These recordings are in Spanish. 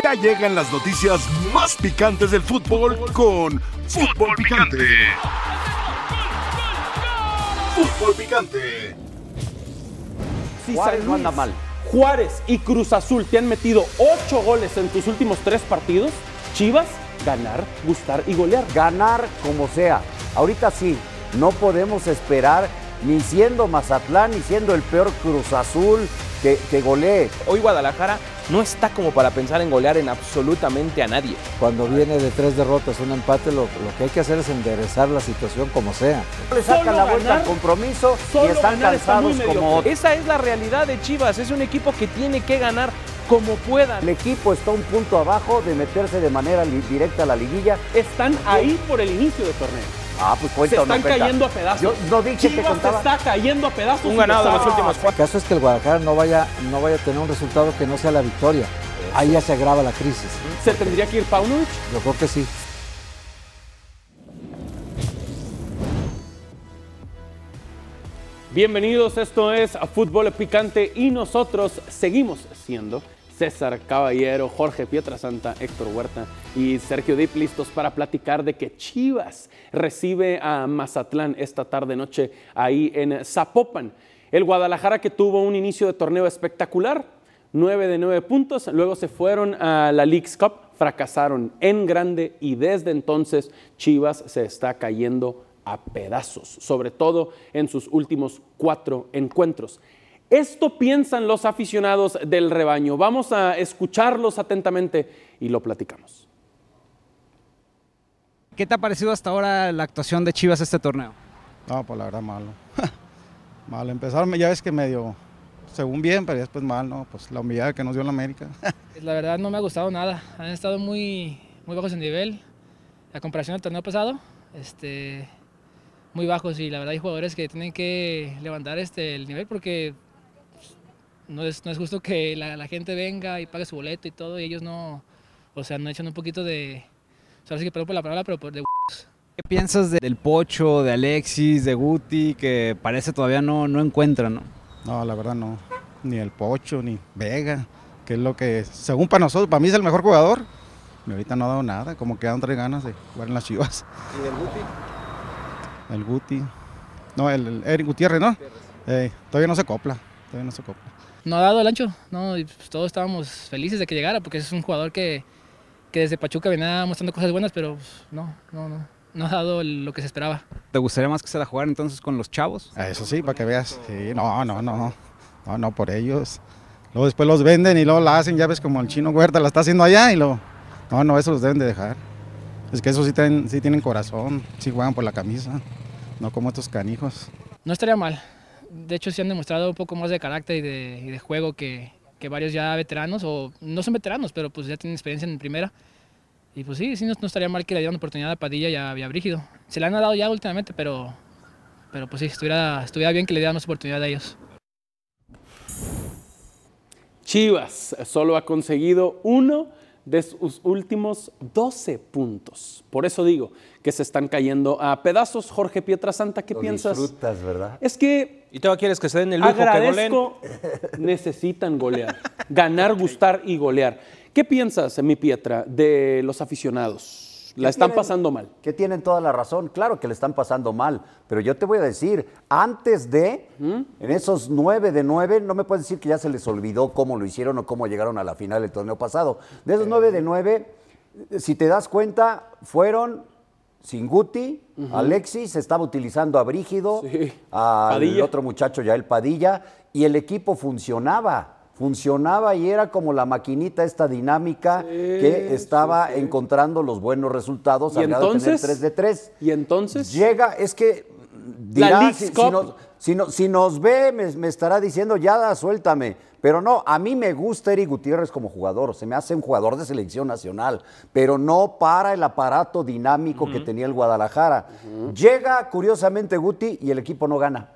Ya llegan las noticias más picantes del fútbol con Fútbol Picante. Fútbol Picante. Sí, Juárez no anda mal. Juárez y Cruz Azul te han metido ocho goles en tus últimos tres partidos. Chivas, ganar, gustar y golear. Ganar como sea. Ahorita sí, no podemos esperar ni siendo Mazatlán, ni siendo el peor Cruz Azul que, que golee. Hoy Guadalajara no está como para pensar en golear en absolutamente a nadie. Cuando viene de tres derrotas, un empate, lo, lo que hay que hacer es enderezar la situación como sea. Le sacan Solo la vuelta ganar- al compromiso y están ganar está cansados como. Esa es la realidad de Chivas. Es un equipo que tiene que ganar como pueda. el equipo está un punto abajo de meterse de manera directa a la liguilla. Están ahí por el inicio del torneo. Ah, pues Se están cuenta. cayendo a pedazos. Yo no dije que Chivas contaba. está cayendo a pedazos. Un ganado en los últimos El cuatro. caso es que el Guadalajara no vaya, no vaya a tener un resultado que no sea la victoria. Ahí ya se agrava la crisis. ¿Se tendría que ir Paunovic? Yo creo que sí. Bienvenidos, esto es Fútbol Picante y nosotros seguimos siendo César Caballero, Jorge Pietrasanta, Héctor Huerta y Sergio Dip listos para platicar de que Chivas recibe a Mazatlán esta tarde noche ahí en Zapopan. El Guadalajara que tuvo un inicio de torneo espectacular, 9 de 9 puntos, luego se fueron a la League's Cup, fracasaron en grande y desde entonces Chivas se está cayendo a pedazos, sobre todo en sus últimos cuatro encuentros. Esto piensan los aficionados del rebaño. Vamos a escucharlos atentamente y lo platicamos. ¿Qué te ha parecido hasta ahora la actuación de Chivas este torneo? No, pues la verdad malo. malo. Empezaron, ya ves que medio, según bien, pero después mal, ¿no? Pues la humillada que nos dio la América. La verdad no me ha gustado nada. Han estado muy, muy bajos en nivel. La comparación al torneo pasado, este, muy bajos y la verdad hay jugadores que tienen que levantar este, el nivel porque pues, no es, no es justo que la, la gente venga y pague su boleto y todo y ellos no, o sea, no echan un poquito de, o sea, sí que perdón por la palabra, pero por de ¿Qué piensas de- del Pocho, de Alexis, de Guti, que parece todavía no, no encuentran, ¿no? No, la verdad no. Ni el Pocho, ni Vega, que es lo que, según para nosotros, para mí es el mejor jugador. Y ahorita no ha dado nada, como que dan tres ganas de jugar en las chivas. ¿Y del Guti? El Guti. No, el, el Eric Gutiérrez, ¿no? Eh, todavía no se copla. Todavía no se copla. No ha dado el ancho, no, y, pues, todos estábamos felices de que llegara porque es un jugador que, que desde Pachuca venía mostrando cosas buenas, pero pues, no, no, no, no ha dado lo que se esperaba. ¿Te gustaría más que se la jugara entonces con los chavos? Ah, Eso sí, para que veas. Sí, no, no, no. No, no, por ellos. Luego después los venden y luego la hacen, ya ves como el chino Huerta la está haciendo allá y lo. No, no, eso los deben de dejar. Es que esos sí tienen, sí tienen corazón, sí juegan por la camisa, no como estos canijos. No estaría mal. De hecho, sí han demostrado un poco más de carácter y de, juego que, varios ya veteranos, o no son veteranos, pero pues ya tienen experiencia en primera. Y pues sí, sí, no, estaría mal que le dieran oportunidad a Padilla y a, y Brígido. Se le han dado ya últimamente, pero, pero pues sí, estuviera, estuviera bien que le dieran más oportunidad a ellos. Chivas solo ha conseguido uno de sus últimos 12 puntos. Por eso digo que se están cayendo a pedazos. Jorge Pietrasanta, ¿qué Lo piensas? disfrutas, ¿verdad? Es que ¿Y todavía quieres que se den el lujo que goleen? necesitan golear, ganar, gustar y golear. ¿Qué piensas, mi Pietra, de los aficionados? La están tienen? pasando mal. Que tienen toda la razón. Claro que le están pasando mal. Pero yo te voy a decir, antes de, en esos nueve de nueve, no me puedes decir que ya se les olvidó cómo lo hicieron o cómo llegaron a la final del torneo pasado. De esos nueve de nueve, si te das cuenta, fueron sin Guti, Alexis, estaba utilizando a Brígido, Sí. al Padilla. otro muchacho ya el Padilla, y el equipo funcionaba. Funcionaba y era como la maquinita esta dinámica que estaba encontrando los buenos resultados ¿Y al grado de tener entonces? 3 de 3. Y entonces, Llega, es que dirá, si, nos, si no- si nos ve, me, me estará diciendo, ya suéltame. Pero no, a mí me gusta Eric Gutiérrez como jugador, se me hace un jugador de selección nacional, pero no para el aparato dinámico que tenía el Guadalajara. Llega, curiosamente, Guti y el equipo no gana.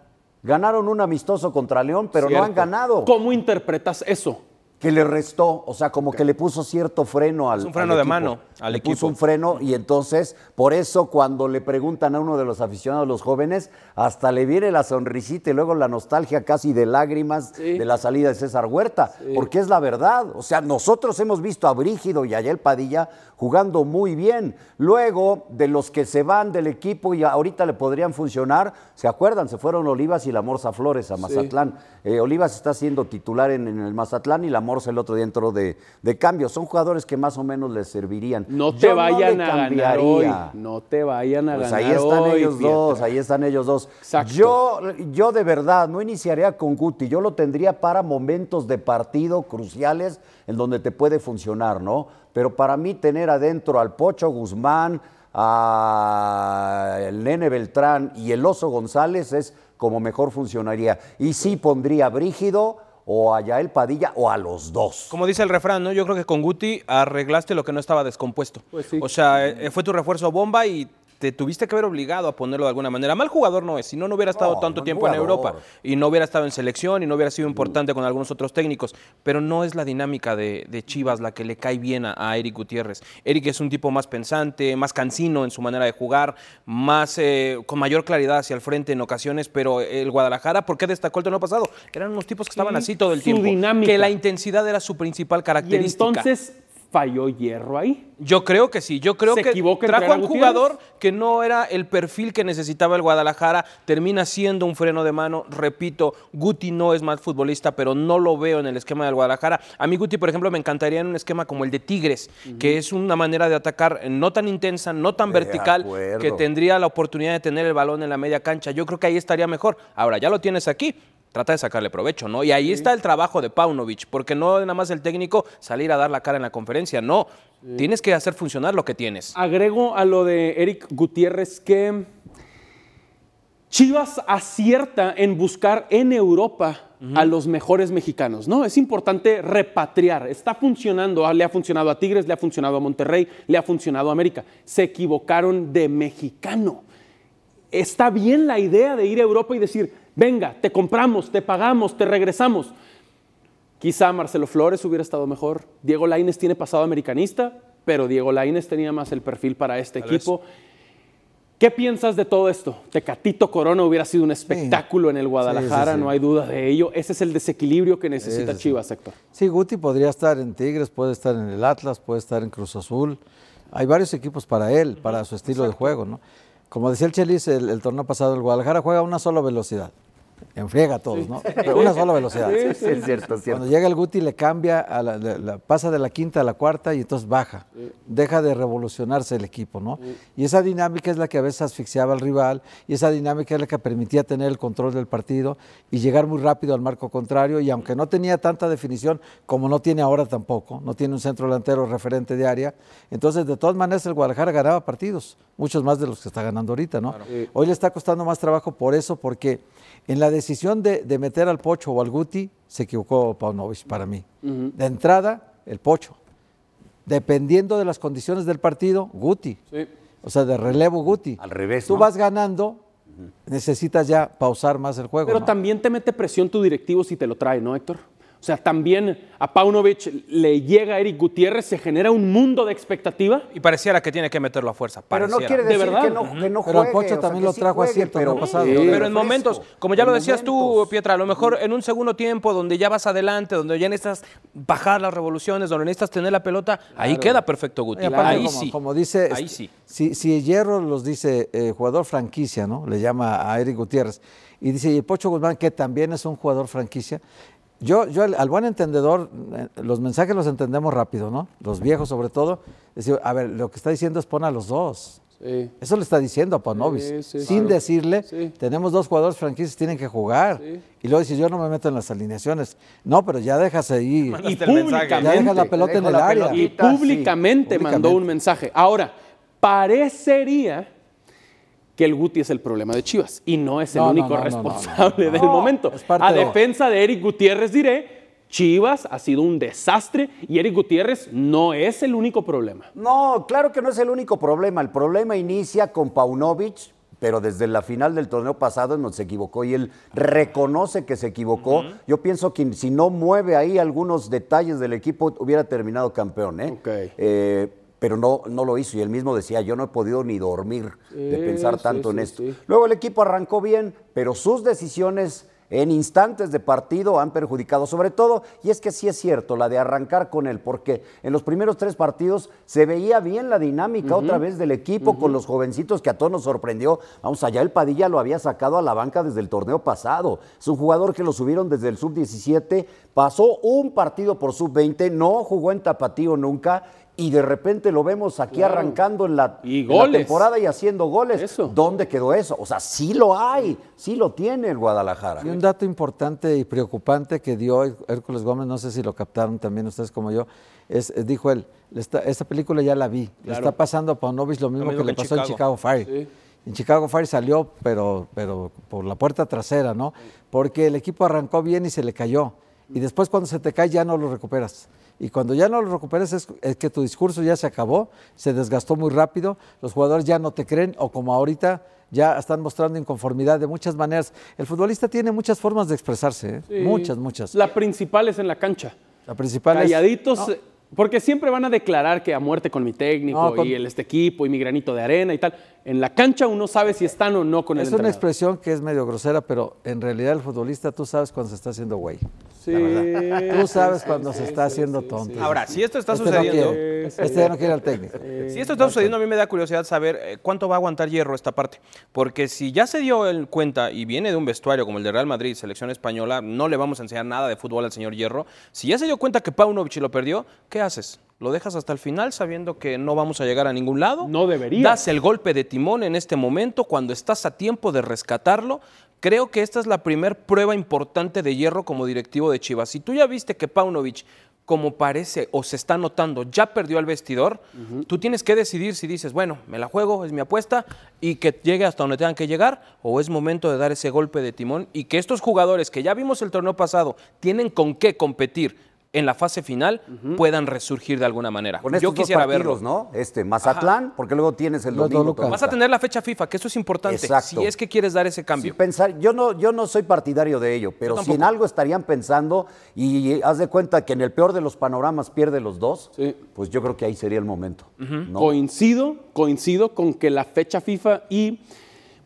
Ganaron un amistoso contra León, pero no han ganado. ¿cómo interpretas eso? Que le restó, o sea, como que le puso cierto freno al. Es un al freno de equipo. mano. Al le equipo. puso un freno y entonces, por eso cuando le preguntan a uno de los aficionados, los jóvenes, hasta le viene la sonrisita y luego la nostalgia casi de lágrimas de la salida de César Huerta, porque es la verdad. O sea, nosotros hemos visto a Brígido y a Yael Padilla jugando muy bien. Luego, de los que se van del equipo y ahorita le podrían funcionar, ¿se acuerdan? Se fueron Olivas y la Morsa Flores a Mazatlán. Eh, Olivas está siendo titular en, en el Mazatlán y la Morsa el otro día entró de, de cambio. Son jugadores que más o menos les servirían. No te Yo vayan a ganar hoy. No te vayan a Pues ganar ahí están hoy, ellos dos, ahí están ellos dos. Exacto. Yo, yo de verdad no iniciaría con Guti, yo lo tendría para momentos de partido cruciales en donde te puede funcionar, ¿no? Pero para mí tener adentro al Pocho Guzmán, al Nene Beltrán y el Oso González es como mejor funcionaría. Y sí pondría a Brígido o a Yael Padilla o a los dos. Como dice el refrán, ¿no? Yo creo que con Guti arreglaste lo que no estaba descompuesto. Pues sí. O sea, eh, fue tu refuerzo bomba y te tuviste que haber obligado a ponerlo de alguna manera. Mal jugador no es, si no, no hubiera estado No, tanto tiempo en. Europa y no hubiera estado en selección y no hubiera sido importante con algunos otros técnicos. Pero no es la dinámica de, de Chivas la que le cae bien a, a Eric Gutiérrez. Eric es un tipo más pensante, más cansino en su manera de jugar, más eh, con mayor claridad hacia el frente en ocasiones, pero el Guadalajara, ¿por qué destacó el torneo pasado? Eran unos tipos que estaban Sí, así todo el su tiempo. dinámica. Que la intensidad era su principal Y característica. entonces falló hierro ahí. Yo creo que sí, yo creo ¿Se que trajo a un jugador que no era el perfil que necesitaba el Guadalajara, termina siendo un freno de mano, repito, Guti no es mal futbolista, pero no lo veo en el esquema del Guadalajara. A mí Guti, por ejemplo, me encantaría en un esquema como el de Tigres, que es una manera de atacar no tan intensa, no tan De vertical, acuerdo. que tendría la oportunidad de tener el balón en la media cancha. Yo creo que ahí estaría mejor. Ahora, ya lo tienes aquí. Trata de sacarle provecho, ¿no? Y ahí está el trabajo de Paunovic, porque no nada más el técnico salir a dar la cara en la conferencia, no. Tienes que hacer funcionar lo que tienes. Agrego a lo de Eric Gutiérrez que Chivas acierta en buscar en Europa a los mejores mexicanos, ¿no? Es importante repatriar. Está funcionando, le ha funcionado a Tigres, le ha funcionado a Monterrey, le ha funcionado a América. Se equivocaron de mexicano. Está bien la idea de ir a Europa y decir, venga, te compramos, te pagamos, te regresamos. Quizá Marcelo Flores hubiera estado mejor. Diego Lainez tiene pasado americanista, pero Diego Lainez tenía más el perfil para este equipo. ¿Qué piensas de todo esto? Tecatito Corona hubiera sido un espectáculo en el Guadalajara, sí, sí. no hay duda de ello. Ese es el desequilibrio que necesita. Chivas, Héctor. Sí, Guti podría estar en Tigres, puede estar en el Atlas, puede estar en Cruz Azul. Hay varios equipos para él, para su estilo de juego, ¿no? Como decía el Chelis, el, el torneo pasado, el Guadalajara juega a una sola velocidad. Enfriega a todos, ¿no? Pero una sola velocidad. Sí, sí, es cierto, es cierto. Cuando llega el Guti le cambia, a la, la- la- pasa de la quinta a la cuarta y entonces baja. Deja de revolucionarse el equipo, ¿no? Y esa dinámica es la que a veces asfixiaba al rival y esa dinámica es la que permitía tener el control del partido y llegar muy rápido al marco contrario y aunque no tenía tanta definición como no tiene ahora tampoco, no tiene un centro delantero referente de área, entonces de todas maneras el Guadalajara ganaba partidos, muchos más de los que está ganando ahorita, ¿no? Hoy le está costando más trabajo por eso, porque en la decisión de, de meter al Pocho o al Guti, se equivocó Paunovic para mí. De entrada, el Pocho. Dependiendo de las condiciones del partido, Guti. Sí. O sea, de relevo Guti. Al revés, Tú ¿no? vas ganando, necesitas ya pausar más el juego. Pero ¿no? también te mete presión tu directivo si te lo trae, ¿no, Héctor? O sea, también a Paunovic le llega a Eric Gutiérrez, se genera un mundo de expectativa. Y pareciera que tiene que meterlo a fuerza. Pero no quiere ¿De decir verdad? que no, que no Pero el juegue, Pocho o sea, también lo sí trajo así juegue, el torneo pero- pasado. Sí, Pero en momentos, como ya lo decías tú. Pietra, a lo mejor en un segundo tiempo donde ya vas adelante, donde ya necesitas bajar las revoluciones, donde necesitas tener la pelota, ahí queda perfecto Guti. Y aparte, ahí como, sí. como dice, Ahí este, sí. Si, si Hierro los dice eh, jugador franquicia, ¿no? Le llama a Eric Gutiérrez. Y dice, y el Pocho Guzmán, que también es un jugador franquicia. Yo, yo al, al buen entendedor, eh, los mensajes los entendemos rápido, ¿no? Los viejos sobre todo. Decir, a ver, lo que está diciendo es pon a los dos. Sí. Eso le está diciendo a Panovis. Sí, sí, sin claro. decirle, Sí. tenemos dos jugadores franquicias, tienen que jugar. Y luego dice, yo no me meto en las alineaciones. No, pero ya dejas ahí. Y mensaje. Ya públicamente. dejas la pelota en el área. Y públicamente mandó públicamente. un mensaje. Ahora, parecería que el Guti es el problema de Chivas y no es el No, único no, no, no, responsable no, no. del momento. A de- defensa de Eric Gutiérrez diré, Chivas ha sido un desastre y Eric Gutiérrez no es el único problema. No, claro que no es el único problema. El problema inicia con Paunovic, pero desde la final del torneo pasado donde se equivocó y él reconoce que se equivocó. Yo pienso que si no mueve ahí algunos detalles del equipo, hubiera terminado campeón. ¿eh? Ok. Eh, pero no, no lo hizo. Y él mismo decía, yo no he podido ni dormir de pensar sí, tanto en esto. sí. Luego el equipo arrancó bien, pero sus decisiones en instantes de partido han perjudicado sobre todo, y es que sí es cierto, la de arrancar con él, porque en los primeros tres partidos se veía bien la dinámica otra vez del equipo con los jovencitos que a todos nos sorprendió. Vamos, allá el Padilla lo había sacado a la banca desde el torneo pasado. Es un jugador que lo subieron desde el sub-17, pasó un partido por sub-20, no jugó en tapatío nunca. Y de repente lo vemos aquí Claro. arrancando en la, Y en la goles. temporada y haciendo goles. Eso. ¿Dónde quedó eso? O sea, sí lo hay, sí lo tiene el Guadalajara. Y un dato importante y preocupante que dio Hér- Hércules Gómez, no sé si lo captaron también ustedes como yo, es, eh, dijo él, "Le está- esta película ya la vi, le está pasando a Paunovic lo mismo mismo que le que pasó en Chicago. Chicago Fire. Sí. En Chicago Fire salió, pero, pero por la puerta trasera, ¿no? Porque el equipo arrancó bien y se le cayó. Y después cuando se te cae ya no lo recuperas. Y cuando ya no lo recuperas es, es que tu discurso ya se acabó, se desgastó muy rápido, los jugadores ya no te creen o como ahorita ya están mostrando inconformidad de muchas maneras. El futbolista tiene muchas formas de expresarse, ¿eh? Sí. muchas, muchas. La principal es en la cancha. La principal es- Calladitos, No, eh, porque siempre van a declarar que a muerte con mi técnico No, con- y el este equipo y mi granito de arena y tal. En la cancha uno sabe si están o no con el es una entrenador. expresión que es medio grosera, pero en realidad el futbolista tú sabes cuando se está haciendo güey. Sí, la verdad. Tú sabes sí, cuando sí, se está sí, haciendo sí, tonto. sí. Ahora, si esto está Este no sucediendo, quiere, este ya no quiere al técnico. Si esto está sucediendo, a mí me da curiosidad saber eh, cuánto va a aguantar Hierro esta parte. Porque si ya se dio en cuenta y viene de un vestuario como el de Real Madrid, selección española, no le vamos a enseñar nada de fútbol al señor Hierro. Si ya se dio cuenta que Paunovic lo perdió, ¿qué haces? ¿Lo dejas hasta el final sabiendo que no vamos a llegar a ningún lado? No deberías. Das el golpe de timón en este momento cuando estás a tiempo de rescatarlo. Creo que esta es la primer prueba importante de Hierro como directivo de Chivas. Si tú ya viste que Paunovic, como parece o se está notando, ya perdió al vestidor, tú tienes que decidir si dices, bueno, me la juego, es mi apuesta, y que llegue hasta donde tengan que llegar, o es momento de dar ese golpe de timón y que estos jugadores que ya vimos el torneo pasado tienen con qué competir en la fase final puedan resurgir de alguna manera. Con Yo estos quisiera dos partidos, verlo. ¿no? Este, Mazatlán, porque luego tienes el Los domingo. Toluca. Vas a tener la fecha FIFA, que eso es importante. Exacto. Si es que quieres dar ese cambio. Sí, pensar, yo no, yo no soy partidario de ello, pero si en algo estarían pensando y haz de cuenta que en el peor de los panoramas pierde los dos, Sí. pues yo creo que ahí sería el momento. ¿no? Coincido, coincido con que la fecha FIFA y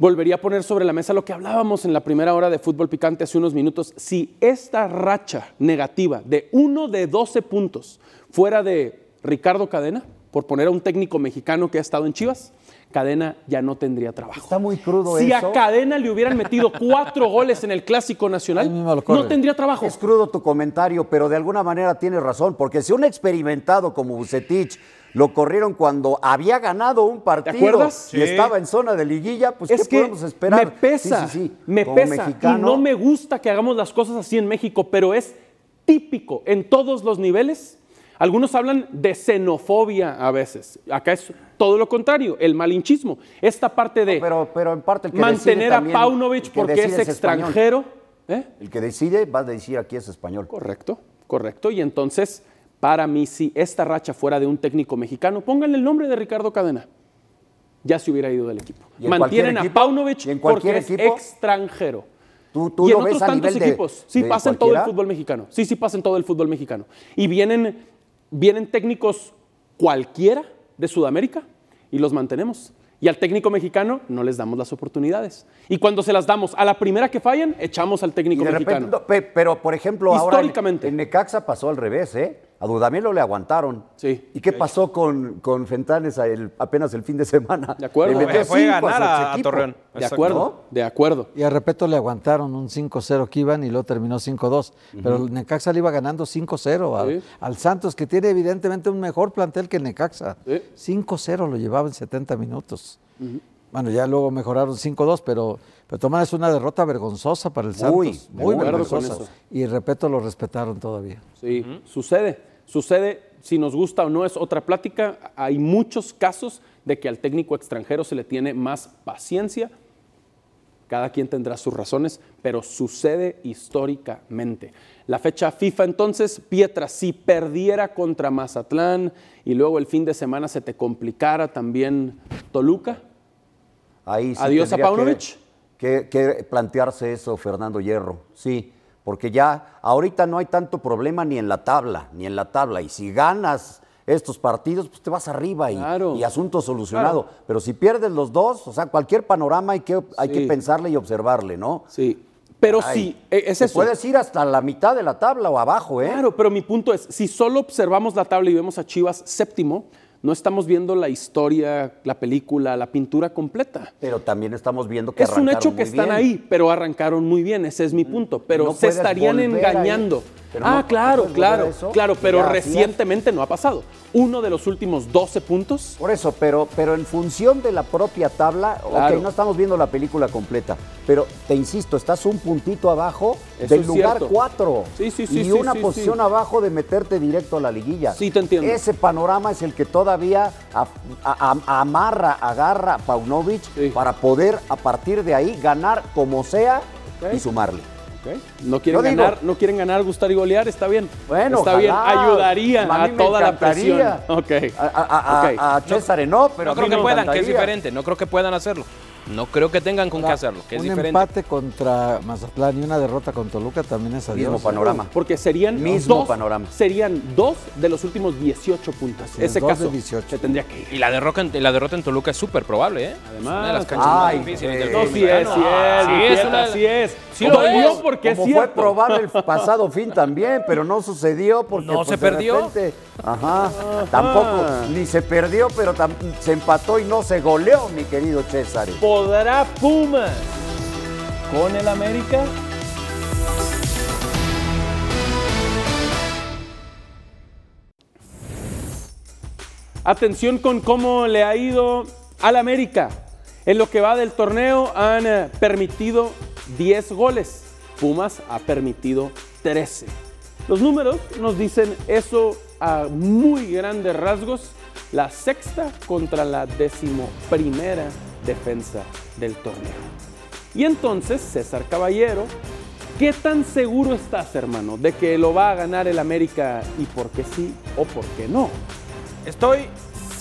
volvería a poner sobre la mesa lo que hablábamos en la primera hora de fútbol picante hace unos minutos. Si esta racha negativa de uno de 12 puntos fuera de Ricardo Cadena, por poner a un técnico mexicano que ha estado en Chivas, Cadena ya no tendría trabajo. Está muy crudo si eso. a Cadena le hubieran metido cuatro goles en el Clásico Nacional, no tendría trabajo. Es crudo tu comentario, pero de alguna manera tienes razón, porque si un experimentado como Bucetich lo corrieron cuando había ganado un partido acuerdas? y Sí. estaba en zona de liguilla, pues es ¿qué que podemos esperar? me pesa, Sí, sí, sí. me Como pesa mexicano, y no me gusta que hagamos las cosas así en México, pero es típico en todos los niveles. Algunos hablan de xenofobia a veces. Acá es todo lo contrario, el malinchismo. Esta parte de pero, pero en parte el que mantener a Paunovic porque es extranjero. ¿eh? El que decide va a decir aquí es español. Correcto, correcto. Y entonces, para mí, si esta racha fuera de un técnico mexicano, pónganle el nombre de Ricardo Cadena. Ya se hubiera ido del equipo. ¿Y en Mantienen a equipo? Paunovic ¿Y en cualquier porque equipo? es extranjero. ¿Tú, tú y en lo ves otros a tantos nivel de- equipos. Sí, de pasa en todo el fútbol mexicano. Sí, sí pasa en todo el fútbol mexicano. Y vienen, vienen técnicos cualquiera de Sudamérica y los mantenemos. Y al técnico mexicano no les damos las oportunidades. Y cuando se las damos a la primera que fallan, echamos al Y técnico de mexicano. repente, no, pero por ejemplo, ahora en- Históricamente. en, Necaxa pasó al revés, ¿eh? A Dudamelo le aguantaron. Sí. ¿Y qué pasó con, con Fentanes a el- apenas el fin de semana? De acuerdo. Le metió Fue a cinco ganar a- a equipo. Torreón. De acuerdo, de acuerdo. Y a Repeto le aguantaron un 5-0 que iban y luego terminó 5-2. Pero el Necaxa le iba ganando 5-0 al, Sí. al Santos, que tiene evidentemente un mejor plantel que el Necaxa. Sí. 5-0 lo llevaba en 70 minutos. Bueno, ya luego mejoraron 5-2, pero, pero Tomás es una derrota vergonzosa para el Muy, Santos. Muy con vergonzosa. Y Repeto lo respetaron todavía. Sí, sucede, sucede, si nos gusta o no es otra plática, hay muchos casos de que al técnico extranjero se le tiene más paciencia, cada quien tendrá sus razones, pero sucede históricamente. La fecha FIFA entonces, Pietra, si perdiera contra Mazatlán y luego el fin de semana se te complicara también Toluca, Ahí sí Adiós a Paunovic. Que, que- que plantearse eso, Fernando Hierro. Sí, porque ya ahorita no hay tanto problema ni en la tabla, ni en la tabla. Y si ganas estos partidos, pues te vas arriba y, Claro. y asunto solucionado. Pero si pierdes los dos, o sea, cualquier panorama hay que, hay que pensarle y observarle, ¿no? Sí. Pero Ay, sí, e- es eso. Puedes ir hasta la mitad de la tabla o abajo, ¿eh? Claro, pero mi punto es, si solo observamos la tabla y vemos a Chivas séptimo, no estamos viendo la historia, la película, la pintura completa. Pero también estamos viendo que Es un hecho que muy están bien. ahí, pero arrancaron muy bien, ese es mi punto. Pero No se estarían ahí. Pero ah, no claro, claro, eso. claro, pero Ya recientemente no ha pasado. Uno de los últimos 12 puntos. Por eso, pero, pero en función de la propia tabla, Claro. ok, no estamos viendo la película completa, pero te insisto, estás un puntito abajo Eso del lugar cierto. 4 Sí, sí, sí, y sí, una sí, posición sí. abajo de meterte directo a la liguilla. Sí, te entiendo. Ese panorama es el que todavía a- a- a- amarra, agarra a Paunovic para poder a partir de ahí ganar como sea y sumarle. No quieren Yo digo- ganar, no quieren ganar, gustar y golear, está bien. Bueno, está bien, ayudaría A toda la presión. encantaría. Ok. A, a- a- César no, pero no a creo mí que me puedan, que es encantaría. diferente. No creo que puedan hacerlo. No creo que tengan con qué hacerlo, que es un diferente. empate contra Mazatlán y una derrota con Toluca también es adiós. Mismo panorama. Porque serían Mismo dos, panorama. serían dos de los últimos 18 puntos. Así es, Ese dos de caso 18. se tendría que ir. Y la derrota en, la derrota en Toluca es súper probable, ¿eh? Además, una de las canchas ay, más difíciles del eh, fútbol sí es, sí es, Sí, es una- sí es. Sí lo es. porque Como es fue probable el pasado fin también, pero no sucedió porque ¿No pues, se de perdió? repente, ajá, tampoco ni se perdió, pero se empató y no se goleó, mi querido César. ¿Podrá Pumas con el América? Atención con cómo le ha ido al América. En lo que va del torneo han eh, permitido 10 goles. Pumas ha permitido 13. Los números nos dicen eso a muy grandes rasgos. La sexta contra la decimoprimera defensa del torneo. Y entonces, César Caballero, ¿qué tan seguro estás, hermano, de que lo va a ganar el América y por qué sí o por qué no? Estoy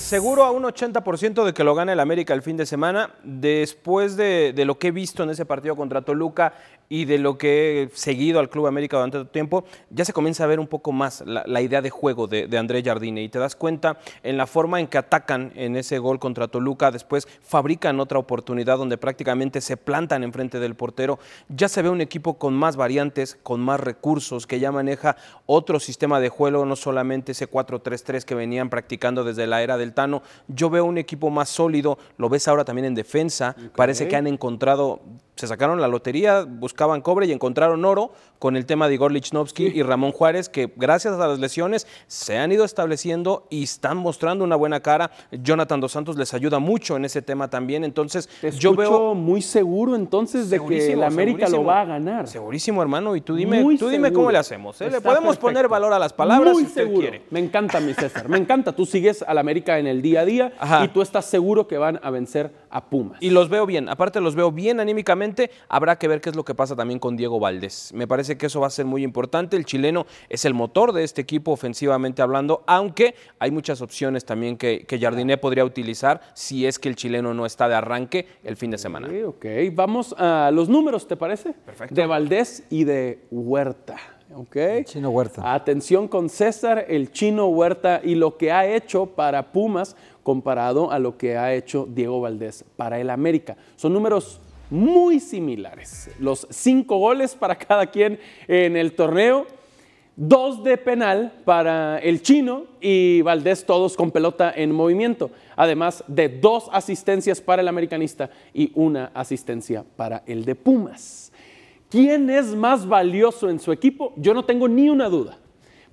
seguro a un 80% de que lo gane el América el fin de semana. Después de, de lo que he visto en ese partido contra Toluca y de lo que he seguido al Club América durante tanto tiempo, ya se comienza a ver un poco más la, la idea de juego de, de André Jardine. Y te das cuenta en la forma en que atacan en ese gol contra Toluca. Después fabrican otra oportunidad donde prácticamente se plantan enfrente del portero. Ya se ve un equipo con más variantes, con más recursos, que ya maneja otro sistema de juego, no solamente ese 4-3-3 que venían practicando desde la era del Tano. Yo veo un equipo más sólido, lo ves ahora también en defensa. Parece que han encontrado, se sacaron la lotería, buscaban cobre y encontraron oro con el tema de Igor Lichnowsky y Ramón Juárez, que gracias a las lesiones se han ido estableciendo y están mostrando una buena cara. Jonathan Dos Santos les ayuda mucho en ese tema también. Entonces, Te yo veo muy seguro entonces de que el Segurísimo, América lo va a ganar. Segurísimo, hermano. Y tú dime, Muy tú dime seguro. cómo le hacemos. ¿eh? Le podemos perfecto. poner valor a las palabras Muy si usted seguro. quiere. Me encanta, mi César. Me encanta. Tú sigues al América en el día a día Ajá. y tú estás seguro que van a vencer a Pumas. Y los veo bien, aparte los veo bien anímicamente, habrá que ver qué es lo que pasa también con Diego Valdés. Me parece que eso va a ser muy importante, el chileno es el motor de este equipo ofensivamente hablando, aunque hay muchas opciones también que, que Jardiné podría utilizar si es que el chileno no está de arranque el fin de semana. Ok, ok. Vamos a los números, ¿te parece? Perfecto. De Valdés y de Huerta. ¿Ok? Chino Huerta. Atención con César, el chino Huerta y lo que ha hecho para Pumas comparado a lo que ha hecho Diego Valdés para el América. Son números muy similares. Los cinco goles para cada quien en el torneo. Dos de penal para el chino y Valdés todos con pelota en movimiento. Además de dos asistencias para el americanista y una asistencia para el de Pumas. ¿Quién es más valioso en su equipo? Yo no tengo ni una duda.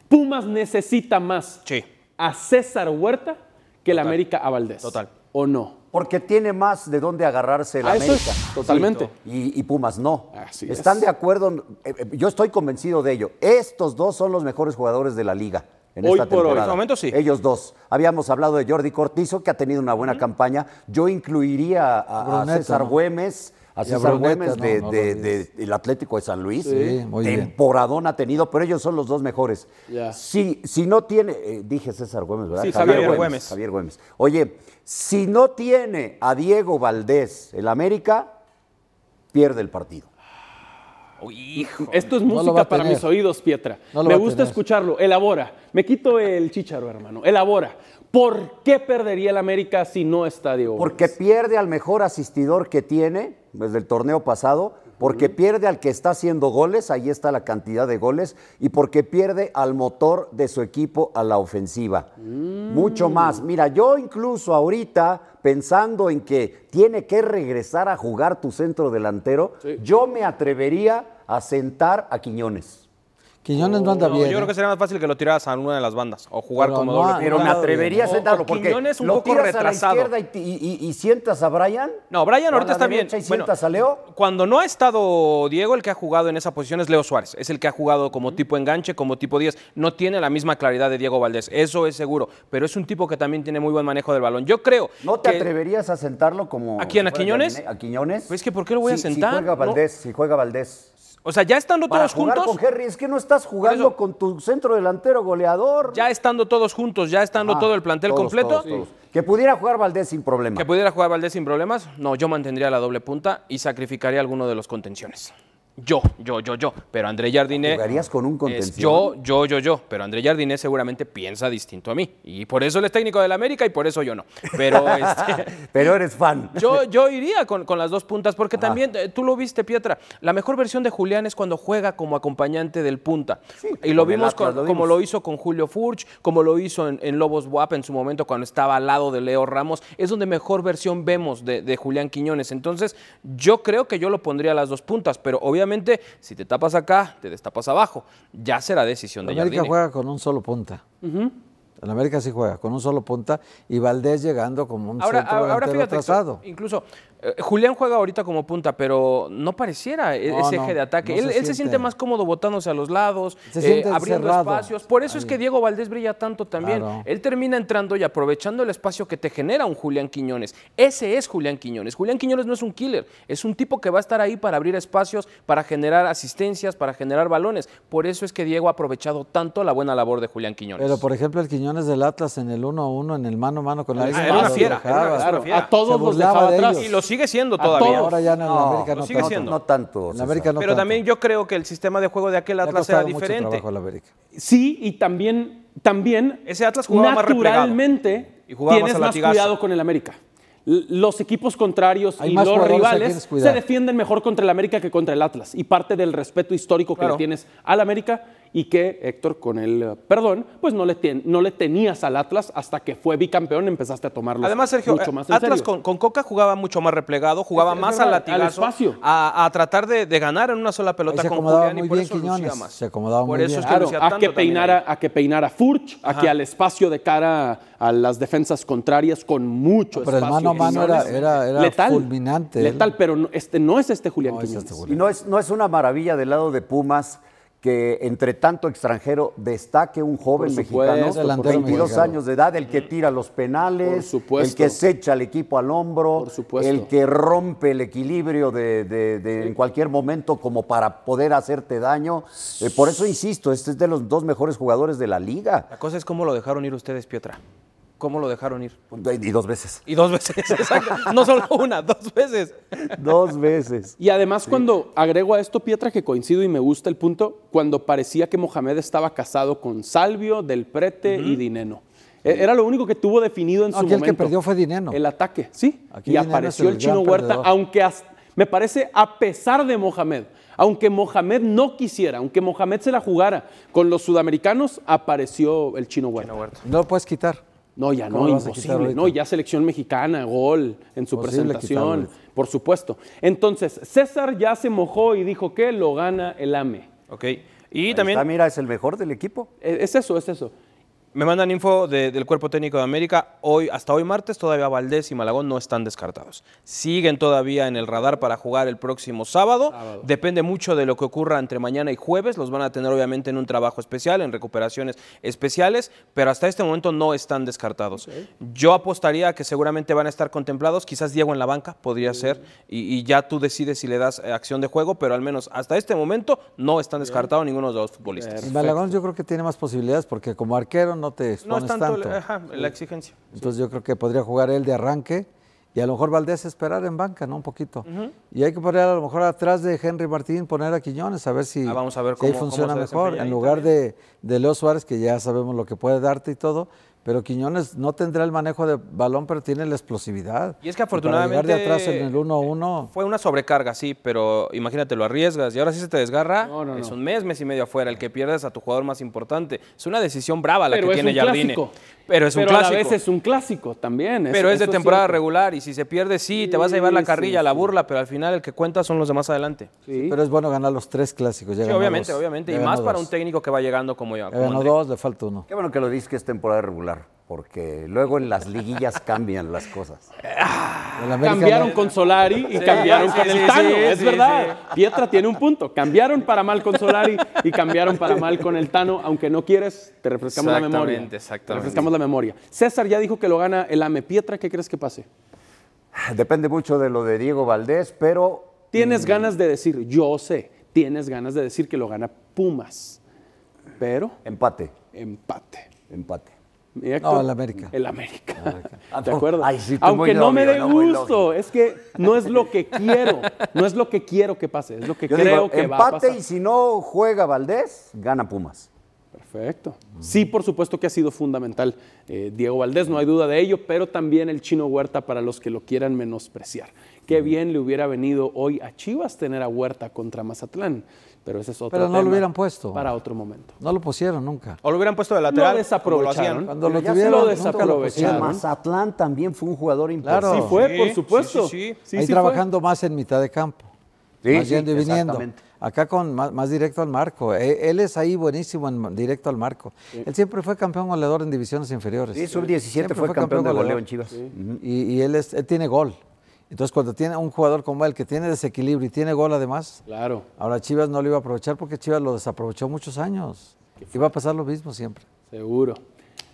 Pumas necesita más Sí. a César Huerta que el Total. América a Valdés. Total. ¿O no? Porque tiene más de dónde agarrarse el Ah, eso América. es, totalmente. Y, y Pumas no. Así Están es. de acuerdo, eh, eh, yo estoy convencido de ello. Estos dos son los mejores jugadores de la liga. En Hoy esta por hoy. temporada. En este momento sí. Ellos dos. Habíamos hablado de Jordi Cortizo, que ha tenido una buena campaña. Yo incluiría a, César ¿no? Güemes, a César Güemes no, de- no lo de- olvides. de- del Atlético de San Luis. Sí, muy bien. Temporadón ha tenido, pero ellos son los dos mejores. Si, si no tiene, eh, dije César Güemes, ¿verdad? Sí, Javier Güemes. Javier Güemes. Oye, si no tiene a Diego Valdés el América, pierde el partido. Hijo. Esto es música para mis oídos, Pietra. No Me gusta escucharlo. Elabora. Me quito el chícharo, hermano. Elabora. ¿Por qué perdería el América si no está Diego? Porque pierde al mejor asistidor que tiene desde el torneo pasado, porque pierde al que está haciendo goles, ahí está la cantidad de goles, y porque pierde al motor de su equipo a la ofensiva. Mucho más. Mira, yo incluso ahorita, pensando en que tiene que regresar a jugar tu centro delantero, yo me atrevería a sentar a Quiñones. Quiñones no anda No, bien. yo creo ¿eh? que sería más fácil que lo tiraras a alguna de las bandas o jugar Pero como no doble. Pero me atrevería a sentarlo o porque Quiñones un lo poco tiras retrasado. a la izquierda y, y- y- y sientas a Brian. No, Brian ahorita está bien. derecha Y Bueno, sientas a Leo. Cuando no ha estado Diego, el que ha jugado en esa posición es Leo Suárez. Es el que ha jugado como tipo enganche, como tipo 10. No tiene la misma claridad de Diego Valdés, eso es seguro. Pero es un tipo que también tiene muy buen manejo del balón. Yo creo. ¿No te que- atreverías a sentarlo como. ¿A quién, a Quiñones? ¿A Quiñones? Pues es que, ¿por qué lo voy a Si- sentar? Si juega No. Valdés, si juega Valdés. O sea, ya estando Para todos jugar juntos. con Henry, es que no estás jugando con tu centro delantero goleador. Ya estando todos juntos, ya estando Ah, todo el plantel todos, completo. todos, todos. Que pudiera jugar Valdés sin problema. Que pudiera jugar Valdés sin problemas, no, yo mantendría la doble punta y sacrificaría alguno de los contenciones. Yo, yo, yo, yo. Pero André Jardiné. ¿Jugarías con un es contención? yo, yo, yo, yo. Pero André Jardiné seguramente piensa distinto a mí. Y por eso él es técnico del América y por eso yo no. Pero este, Pero eres fan. yo, yo iría con, con las dos puntas, porque también, eh, tú lo viste, Pietra, la mejor versión de Julián es cuando juega como acompañante del punta. y lo vimos Atlas con- lo como lo hizo con Julio Furch, como lo hizo en, en Lobos WAP en su momento cuando estaba al lado de Leo Ramos. Es donde mejor versión vemos de, de Julián Quiñones. Entonces, yo creo que yo lo pondría a las dos puntas, pero obviamente, si te tapas acá, te destapas abajo. Ya será decisión de América Jardine. juega con un solo punta. En América sí juega con un solo punta y Valdés llegando como un Ahora, centro ahora delantero fíjate, atrasado. incluso Julián juega ahorita como punta, pero no pareciera e- No, ese no, eje de ataque. no él, se él se siente. más cómodo botándose a los lados, Se eh, abriendo espacios. Por eso es que Diego Valdés brilla tanto también. Claro. Él termina entrando y aprovechando el espacio que te genera un Julián Quiñones. Ese es Julián Quiñones. Julián Quiñones no es un killer, es un tipo que va a estar ahí para abrir espacios, para generar asistencias, para generar balones. Por eso es que Diego ha aprovechado tanto la buena labor de Julián Quiñones. Pero por ejemplo el Quiñones del Atlas en el 1 a 1 en el mano a mano con la Ah, América, era una los fiera, era una- a todos los dejaba de atrás. ellos. y lo sigue siendo todavía. todos. Ahora ya en el No, América lo no sigue tanto. siendo. No tanto. En César. América no Pero tanto. también yo creo que el sistema de juego de aquel Atlas era diferente. Sí, y también, también Ese Atlas jugaba más naturalmente Y jugaba más tienes más cuidado con el América. Los equipos contrarios Hay y los rivales se defienden mejor contra el América que contra el Atlas. Y parte del respeto histórico que Claro. le tienes al América y que, Héctor, con el eh, perdón, pues no le, no le tenías al Atlas hasta que fue bicampeón empezaste a tomarlo Además, Sergio, mucho más en Atlas serio. con, con Coca jugaba mucho más replegado, jugaba Es- es más verdad, al al latigazo, espacio. a, a tratar de, de ganar en una sola pelota se con acomodaba Julián y muy por bien eso lucía Quiñones, más. se acomodaba por muy eso bien. es que Claro, lucía a que, peinara, a que peinara Furch, a Ajá. que al espacio de cara a las defensas contrarias con mucho Pero el espacio. mano a mano era- Quiñones, era- era letal, fulminante, él. Letal, pero no, este no es este Julián No es este Y Julián. no es, no es una maravilla del lado de Pumas que entre tanto extranjero destaque un joven Por supuesto, mexicano, delantero 22 mexicano. años de edad, el que tira los penales, Por supuesto. el que se echa al equipo al hombro, Por supuesto. el que rompe el equilibrio de, de- de- en cualquier momento como para poder hacerte daño. Eh, por eso insisto, este es de los dos mejores jugadores de la liga. La cosa es cómo lo dejaron ir ustedes, Pietra. ¿Cómo lo dejaron ir? Y dos veces. Y dos veces, exacto. No solo una, dos veces. Dos veces. Y además cuando agrego a esto, Pietra, que coincido y me gusta el punto, cuando parecía que Mohamed estaba casado con Salvio, Del Prete y Dineno. E- Era lo único que tuvo definido en No, su aquí el momento. que perdió fue Dineno. El ataque, sí. Aquí y Dineno apareció el, el chino Huerta, perdedor. aunque as- me parece a pesar de Mohamed, aunque Mohamed no quisiera, aunque Mohamed se la jugara con los sudamericanos, apareció el chino Huerta. No lo puedes quitar. No, ya ¿Cómo no, imposible. No, ya selección mexicana, gol en su presentación, por supuesto. Entonces, César ya se mojó y dijo que lo gana el AME. Ok. Y Ahí también está, mira, es el mejor del equipo. E- Es eso, es eso. Me mandan info de- del Cuerpo Técnico de América. Hoy, hasta hoy martes, todavía Valdés y Malagón no están descartados. Siguen todavía en el radar para jugar el próximo sábado. Depende mucho de lo que ocurra entre mañana y jueves. Los van a tener obviamente en un trabajo especial, en recuperaciones especiales, pero hasta este momento no están descartados. Yo apostaría a que seguramente van a estar contemplados. Quizás Diego en la banca podría ser, y, y ya tú decides si le das eh, acción de juego, pero al menos hasta este momento no están descartados ninguno de los dos futbolistas. Malagón yo creo que tiene más posibilidades porque como arquero no te No es expones tanto, tanto. ajá, la exigencia. Entonces yo creo que podría jugar él de arranque Y a lo mejor Valdés esperar en banca, ¿no? Un poquito. Y hay que poner a lo mejor atrás de Henry Martín, poner a Quiñones, a ver si, Ah, vamos a ver si ahí cómo funciona mejor. En lugar de, de Leo Suárez, que ya sabemos lo que puede darte y todo. Pero Quiñones no tendrá el manejo de balón, pero tiene la explosividad. Y es que para afortunadamente llegar de atrás en el 1-1. Fue una sobrecarga, sí, pero imagínate, lo arriesgas y ahora sí se te desgarra. No, no, es no. un mes, mes y medio afuera, el que pierdes a tu jugador más importante. Es una decisión brava la Pero que es tiene un Jardine. Pero es un clásico. a la vez es un clásico también. pero es de temporada regular y si se pierde, sí, te vas a llevar la carrilla, sí, la sí. burla, pero al final el que cuenta son los demás adelante. Sí. Pero es bueno ganar los tres clásicos. Ya Sí, obviamente, dos. obviamente. Ya Y más para un técnico que va llegando como yo. Ya ganó dos, le falta uno. Qué bueno que lo dices que es temporada regular, porque luego en las liguillas cambian las cosas. América Cambiaron con Solari y Sí, cambiaron sí, con sí, el Tano, sí, es sí, verdad. Pietra tiene un punto. Cambiaron para mal con Solari y cambiaron para mal con el Tano. Aunque no quieres, te refrescamos la memoria. Exactamente, exactamente. Te refrescamos la memoria. César ya dijo que lo gana el AME. Pietra, ¿qué crees que pase? Depende mucho de lo de Diego Valdés, pero Tienes Mm. ganas de decir, yo sé, tienes ganas de decir que lo gana Pumas. Pero empate, empate. empate. Héctor, No, el América. El América. Ah, sí, tú Aunque no me dé no, gusto, es que no es lo que quiero, no es lo que quiero que pase, es lo que Yo creo digo, que va a empate pasar. y si no juega Valdés, gana Pumas. Perfecto. Sí, por supuesto que ha sido fundamental eh, Diego Valdés, no hay duda de ello, pero también el chino Huerta para los que lo quieran menospreciar. Qué bien le hubiera venido hoy a Chivas tener a Huerta contra Mazatlán, pero ese es otro Pero no lo hubieran puesto. Para otro momento. No lo pusieron nunca. O lo hubieran puesto de Lo lateral. lo desaprovecharon. hacían. Cuando lo ya tuvieron, lo desaprovecharon. pusieron. Mazatlán también fue un jugador Claro. importante. Sí fue, Sí, por sí, supuesto. sí, sí. Sí, Ahí sí trabajando más en mitad de campo. Sí, más sí, yendo y viniendo. exactamente. Acá con más, más directo al marco. E- Él, es ahí buenísimo en directo al marco. Él siempre fue campeón goleador en divisiones inferiores. Sí, sub-17 Siempre fue campeón de goleo en Chivas. Y, y él, es, él tiene gol. Entonces, cuando tiene un jugador como él que tiene desequilibrio y tiene gol además, Claro. ahora Chivas no lo iba a aprovechar porque Chivas lo desaprovechó muchos años. Iba a pasar lo mismo siempre. Seguro.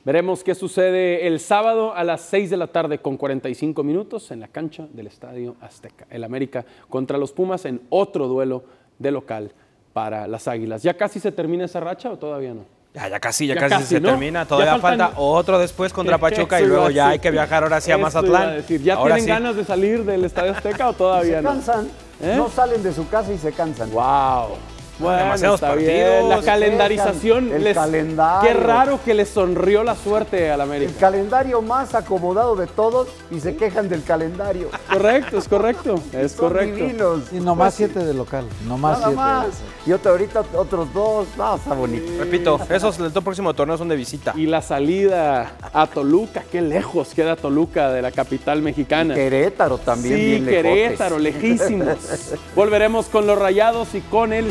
Veremos qué sucede el sábado a las 6 de la tarde con 45 minutos en la cancha del Estadio Azteca. El América contra los Pumas en otro duelo de local para las Águilas. ¿Ya casi se termina esa racha o todavía no? Ya, ya casi, ya, Ya casi, casi, se ¿no? termina. Todavía faltan- falta otro después contra Pachuca y luego ya hay que viajar ahora sí a Eso iba Mazatlán. decir. ¿Ya Ahora tienen sí. ganas de salir del Estadio Azteca o todavía Se no? cansan, ¿Eh? no salen de su casa y se cansan. ¡Wow! Bueno, Demasiados está bien. partidos. La calendarización. El les- calendario. Qué raro que le sonrió la suerte al América. El calendario más acomodado de todos y se quejan del calendario. Correcto, es correcto. Es Son correcto. divinos. Y nomás siete de local. Nomás Nada siete. más. Y otro, ahorita otros dos. No, está bonito. Repito, esos del próximo torneo son de visita. Y la salida a Toluca, qué lejos queda Toluca de la capital mexicana. Querétaro también sí, bien lejotes. Querétaro, lejísimos. Volveremos con los rayados y con el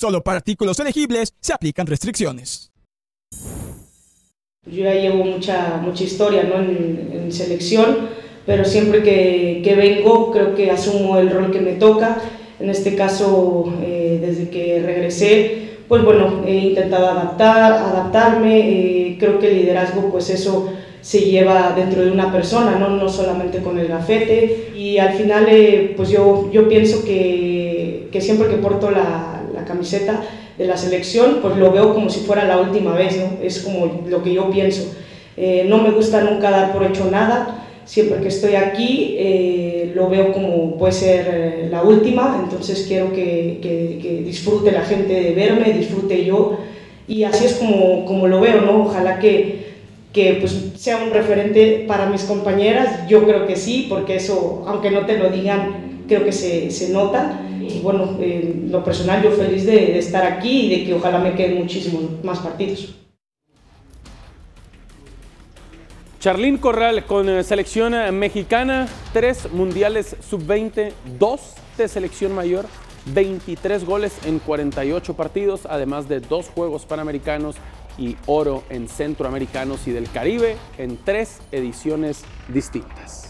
Solo para artículos elegibles se aplican restricciones. Yo ya llevo mucha, mucha historia ¿no? en, en selección, pero siempre que, que vengo creo que asumo el rol que me toca. En este caso, eh, desde que regresé, pues bueno, he intentado adaptar, adaptarme. eh, creo que el liderazgo, pues eso se lleva dentro de una persona, no, no solamente con el gafete. Y al final, eh, pues yo, yo pienso que, que siempre que porto la, camiseta de la selección, pues lo veo como si fuera la última vez, ¿no? Es como lo que yo pienso. Eh, no me gusta nunca dar por hecho nada, siempre que estoy aquí eh, lo veo como puede ser eh, la última, entonces quiero que, que, que disfrute la gente de verme, disfrute yo, y así es como, como lo veo, ¿no? Ojalá que, que pues, sea un referente para mis compañeras, yo creo que sí, porque eso, aunque no te lo digan, creo que se, se nota. Y bueno, eh, lo personal yo feliz de, de estar aquí y de que ojalá me queden muchísimos más partidos. Charlín Corral con eh, selección eh, mexicana, tres mundiales sub-20, dos de selección mayor, 23 goles en 48 partidos, además de dos Juegos Panamericanos y oro en Centroamericanos y del Caribe en tres ediciones distintas.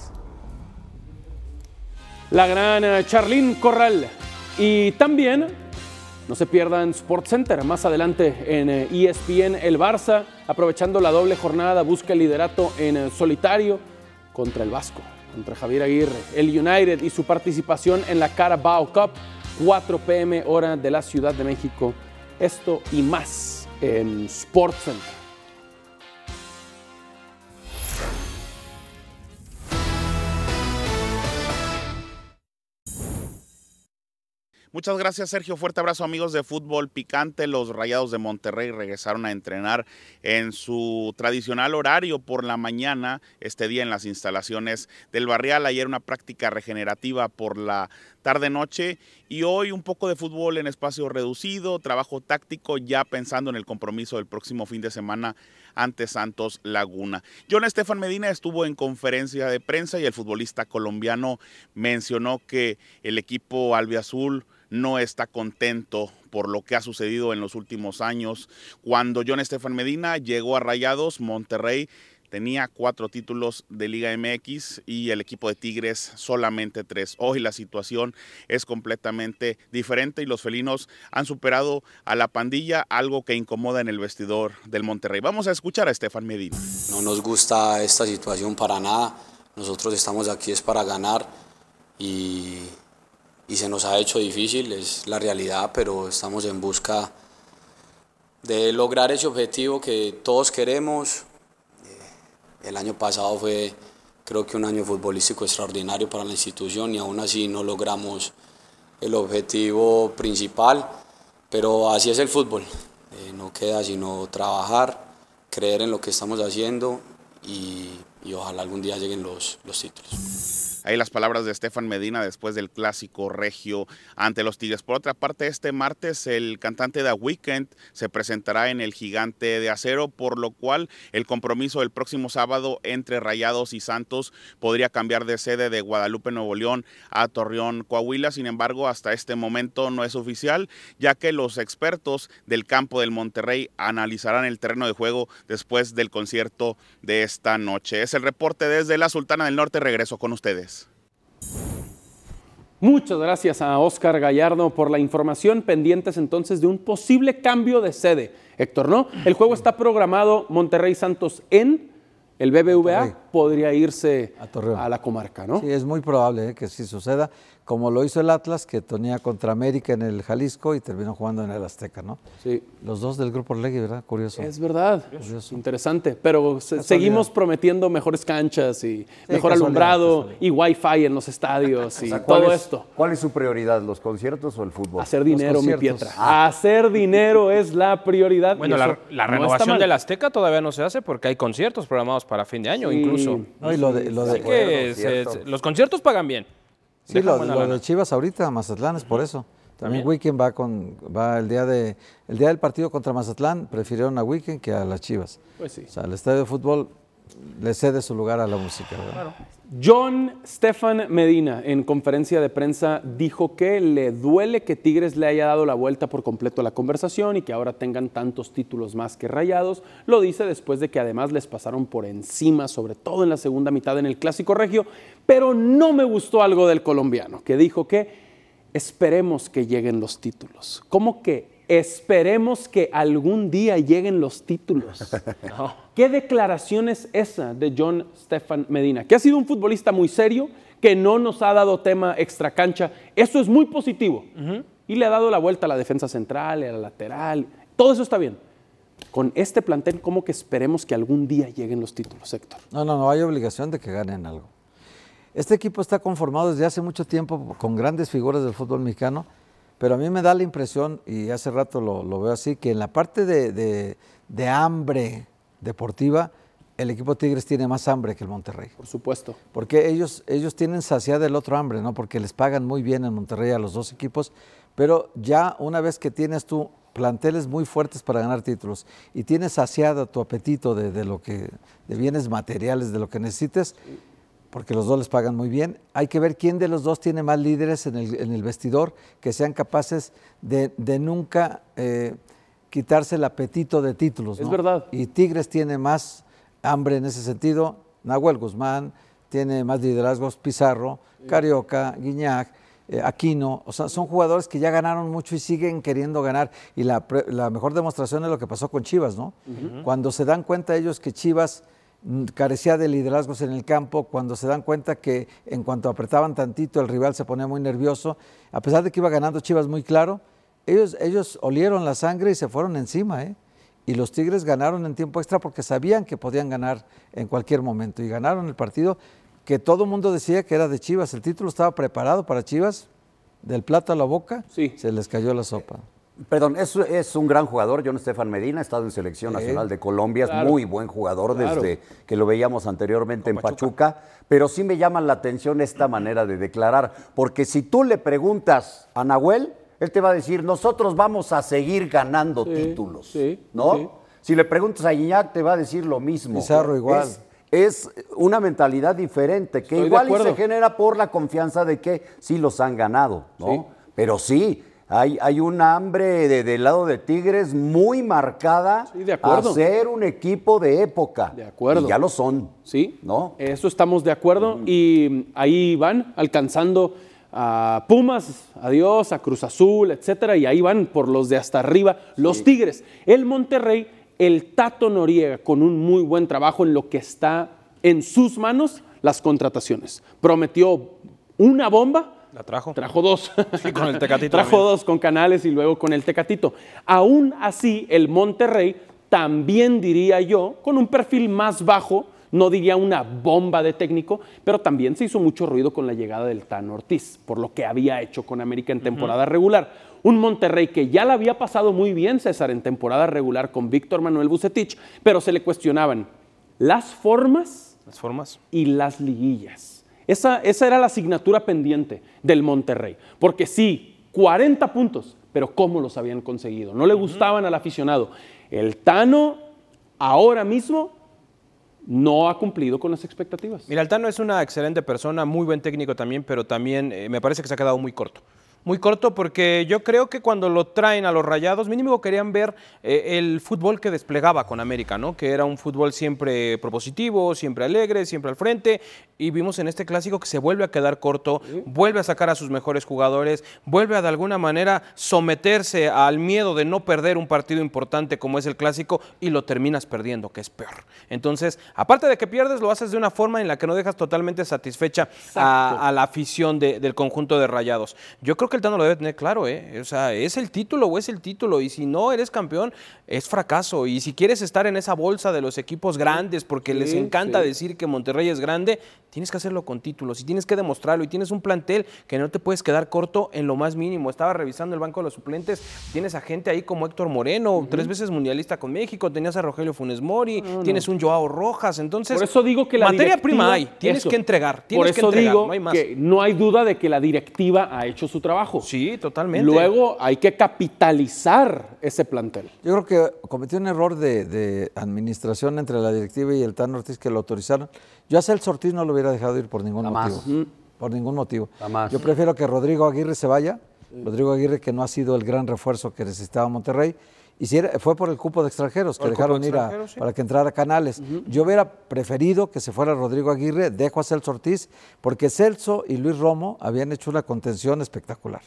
La gran eh, Charlín Corral y también no se pierdan SportsCenter. Más adelante en ESPN El Barça, aprovechando la doble jornada, busca el liderato en eh, solitario contra el Vasco, contra Javier Aguirre, el United y su participación en la Carabao Cup, 4 pm hora de la Ciudad de México. Esto y más en SportsCenter. Muchas gracias, Sergio. Fuerte abrazo, amigos de Fútbol Picante. Los Rayados de Monterrey regresaron a entrenar en su tradicional horario por la mañana, este día en las instalaciones del Barrial. Ayer una práctica regenerativa por la tarde-noche y hoy un poco de fútbol en espacio reducido, trabajo táctico ya pensando en el compromiso del próximo fin de semana ante Santos Laguna. John Estefan Medina estuvo en conferencia de prensa y el futbolista colombiano mencionó que el equipo albiazul no está contento por lo que ha sucedido en los últimos años. Cuando John Estefan Medina llegó a Rayados, Monterrey tenía cuatro títulos de Liga MX y el equipo de Tigres solamente tres. Hoy la situación es completamente diferente y los felinos han superado a la pandilla, algo que incomoda en el vestidor del Monterrey. Vamos a escuchar a Estefan Medina. No nos gusta esta situación para nada. Nosotros estamos aquí es para ganar y, y se nos ha hecho difícil, es la realidad, pero estamos en busca de lograr ese objetivo que todos queremos, el año pasado fue creo que un año futbolístico extraordinario para la institución y aún así no logramos el objetivo principal, pero así es el fútbol. Eh, no queda sino trabajar, creer en lo que estamos haciendo y, y ojalá algún día lleguen los, los títulos. Ahí las palabras de Estefan Medina después del clásico regio ante los Tigres. Por otra parte, este martes el cantante The Weeknd se presentará en el Gigante de Acero, por lo cual el compromiso del próximo sábado entre Rayados y Santos podría cambiar de sede de Guadalupe, Nuevo León a Torreón, Coahuila. Sin embargo, hasta este momento no es oficial, ya que los expertos del campo del Monterrey analizarán el terreno de juego después del concierto de esta noche. Es el reporte desde la Sultana del Norte. Regreso con ustedes. Muchas gracias a Oscar Gallardo por la información, pendientes entonces de un posible cambio de sede. Héctor, ¿no? El juego está programado Monterrey Santos en el BBVA, podría irse a, la comarca, ¿no? Sí, es muy probable eh, que sí suceda, como lo hizo el Atlas, que tenía contra América en el Jalisco y terminó jugando en el Azteca, ¿no? Sí. Los dos del grupo Legui, ¿verdad? Curioso. Es verdad, Curioso. interesante, pero se, seguimos prometiendo mejores canchas y Sí, mejor alumbrado casualidad. y wifi en los estadios y O sea, ¿cuál todo es- esto. ¿Cuál es su prioridad, los conciertos o el fútbol? Hacer dinero, mi. Pietra. Ah. Hacer dinero es la prioridad. Bueno, la, no renovación mal. del Azteca todavía no se hace porque hay conciertos programados para fin de año, Sí. incluso. No, y lo de- lo de- Así que se- se- los conciertos pagan bien. Sí, lo, lo de Chivas ahorita, Mazatlán, es por eso. También También. Weekend va con va el día de el día del partido contra Mazatlán, prefirieron a Weekend que a las Chivas. Pues sí. O sea, el estadio de fútbol le cede su lugar a la música. John Stefan Medina en conferencia de prensa dijo que le duele que Tigres le haya dado la vuelta por completo a la conversación y que ahora tengan tantos títulos más que rayados. Lo dice después de que además les pasaron por encima, sobre todo en la segunda mitad en el Clásico Regio. Pero no me gustó algo del colombiano, que dijo que esperemos que lleguen los títulos. ¿Cómo que esperemos que algún día lleguen los títulos? ¿Qué declaración es esa de John Stefan Medina? Que ha sido un futbolista muy serio, que no nos ha dado tema extra cancha. Eso es muy positivo. Y le ha dado la vuelta a la defensa central, a la lateral. Todo eso está bien. Con este plantel, ¿cómo que esperemos que algún día lleguen los títulos, Héctor? No, no, no hay obligación de que ganen algo. Este equipo está conformado desde hace mucho tiempo con grandes figuras del fútbol mexicano, pero a mí me da la impresión, y hace rato lo, lo veo así, que en la parte de, de- de hambre deportiva, el equipo Tigres tiene más hambre que el Monterrey. Por supuesto. Porque ellos, ellos tienen saciada el otro hambre, ¿no? Porque les pagan muy bien en Monterrey a los dos equipos, pero ya una vez que tienes tú planteles muy fuertes para ganar títulos y tienes saciado tu apetito de, de lo que, de bienes materiales, de lo que necesites, porque los dos les pagan muy bien. Hay que ver quién de los dos tiene más líderes en el, en el vestidor que sean capaces de, de nunca eh, quitarse el apetito de títulos. Es verdad. Y Tigres tiene más hambre en ese sentido. Nahuel Guzmán tiene más liderazgos, Pizarro, Carioca, Guiñac. eh, Aquino, o sea, son jugadores que ya ganaron mucho y siguen queriendo ganar. Y la, la mejor demostración es lo que pasó con Chivas, ¿no? Cuando se dan cuenta ellos que Chivas carecía de liderazgos en el campo, cuando se dan cuenta que en cuanto apretaban tantito el rival se ponía muy nervioso, a pesar de que iba ganando Chivas muy claro, ellos, ellos olieron la sangre y se fueron encima, ¿eh? Y los Tigres ganaron en tiempo extra porque sabían que podían ganar en cualquier momento y ganaron el partido que todo el mundo decía que era de Chivas. El título estaba preparado para Chivas, del plato a la boca, se les cayó la sopa. Perdón, es, es un gran jugador, John Estefan Medina, ha estado en Selección. Nacional de Colombia, es Claro. muy buen jugador Claro. desde que lo veíamos anteriormente en Pachuca. pero sí me llama la atención esta manera de declarar, porque si tú le preguntas a Nahuel, él te va a decir, nosotros vamos a seguir ganando títulos, ¿no? sí. Si le preguntas a Iñak, te va a decir lo mismo. Pizarro igual. Es, es una mentalidad diferente, que Estoy igual y se genera por la confianza de que sí los han ganado, ¿no? Pero sí, hay, hay un hambre de- del lado de Tigres muy marcada de acuerdo. a ser un equipo de época. De acuerdo. Y ya lo son. Sí. ¿No? Eso estamos de acuerdo y ahí van alcanzando a Pumas, adiós, a Cruz Azul, etcétera, y ahí van por los de hasta arriba, los Tigres. El Monterrey, el Tato Noriega, con un muy buen trabajo en lo que está en sus manos, las contrataciones. Prometió una bomba, La trajo. Trajo dos. Sí, con el Tecatito Trajo también. dos con Canales y luego con el Tecatito. Aún así, el Monterrey también diría yo, con un perfil más bajo, no diría una bomba de técnico, pero también se hizo mucho ruido con la llegada del Tan Ortiz, por lo que había hecho con América en temporada regular. Un Monterrey que ya la había pasado muy bien, César, en temporada regular con Víctor Manuel Bucetich, pero se le cuestionaban las formas Las formas. y las liguillas. Esa, esa era la asignatura pendiente del Monterrey. Porque sí, 40 puntos, pero ¿cómo los habían conseguido? No le gustaban al aficionado. El Tano ahora mismo no ha cumplido con las expectativas. Mira, Altano es una excelente persona, muy buen técnico también, pero también eh, me parece que se ha quedado muy corto. Muy corto porque yo creo que cuando lo traen a los rayados, mínimo querían ver eh, el fútbol que desplegaba con América, ¿no? Que era un fútbol siempre propositivo, siempre alegre, siempre al frente. Y vimos en este clásico que se vuelve a quedar corto, vuelve a sacar a sus mejores jugadores, vuelve a de alguna manera someterse al miedo de no perder un partido importante como es el clásico y lo terminas perdiendo, que es peor. Entonces, aparte de que pierdes, lo haces de una forma en la que no dejas totalmente satisfecha a, a la afición de- del conjunto de rayados. Yo creo que el Tano lo debe tener claro, ¿eh? O sea, es el título o es el título. Y si no eres campeón, es fracaso. Y si quieres estar en esa bolsa de los equipos grandes, porque les encanta sí. decir que Monterrey es grande, tienes que hacerlo con títulos y tienes que demostrarlo. Y tienes un plantel que no te puedes quedar corto en lo más mínimo. Estaba revisando el banco de los suplentes. Tienes a gente ahí como Héctor Moreno, tres veces mundialista con México. Tenías a Rogelio Funes Mori, No, no. tienes un Joao Rojas. Entonces, Por eso digo que la materia prima hay. Tienes eso. que entregar. Tienes Por que eso entregar. digo no hay más. que no hay duda de que la directiva ha hecho su trabajo. Sí, totalmente. Luego hay que capitalizar ese plantel. Yo creo que cometió un error de, de administración entre la directiva y el Tan Ortiz que lo autorizaron. Yo a Celso Ortiz no lo hubiera dejado ir por ningún Jamás. motivo. Por ningún motivo. Jamás. Yo prefiero que Rodrigo Aguirre se vaya. Rodrigo Aguirre que no ha sido el gran refuerzo que necesitaba Monterrey. Y si era- fue por el cupo de extranjeros que dejaron de ir a, sí. para que entrara Canales. Yo hubiera preferido que se fuera Rodrigo Aguirre, dejo a Celso Ortiz, porque Celso y Luis Romo habían hecho una contención espectacular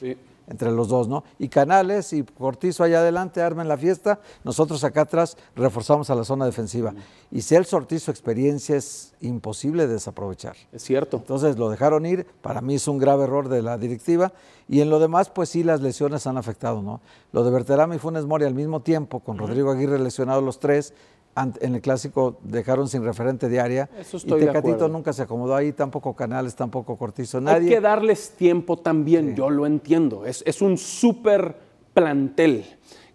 entre los dos, ¿no? Y Canales y Cortizo allá adelante armen la fiesta, nosotros acá atrás reforzamos a la zona defensiva. Y Celso Ortiz, su experiencia es imposible de desaprovechar. Es cierto. Entonces lo dejaron ir, para mí es un grave error de la directiva, y en lo demás, pues sí, las lesiones han afectado, ¿no? Lo de Berterame y Funes Mori al mismo tiempo, con Rodrigo Aguirre lesionados los tres, en el clásico dejaron sin referente de área, Eso y estoy de Tecatito acuerdo. nunca se acomodó ahí, tampoco Canales, tampoco Cortizo, Hay nadie. que darles tiempo también, yo lo entiendo. Es, es un súper plantel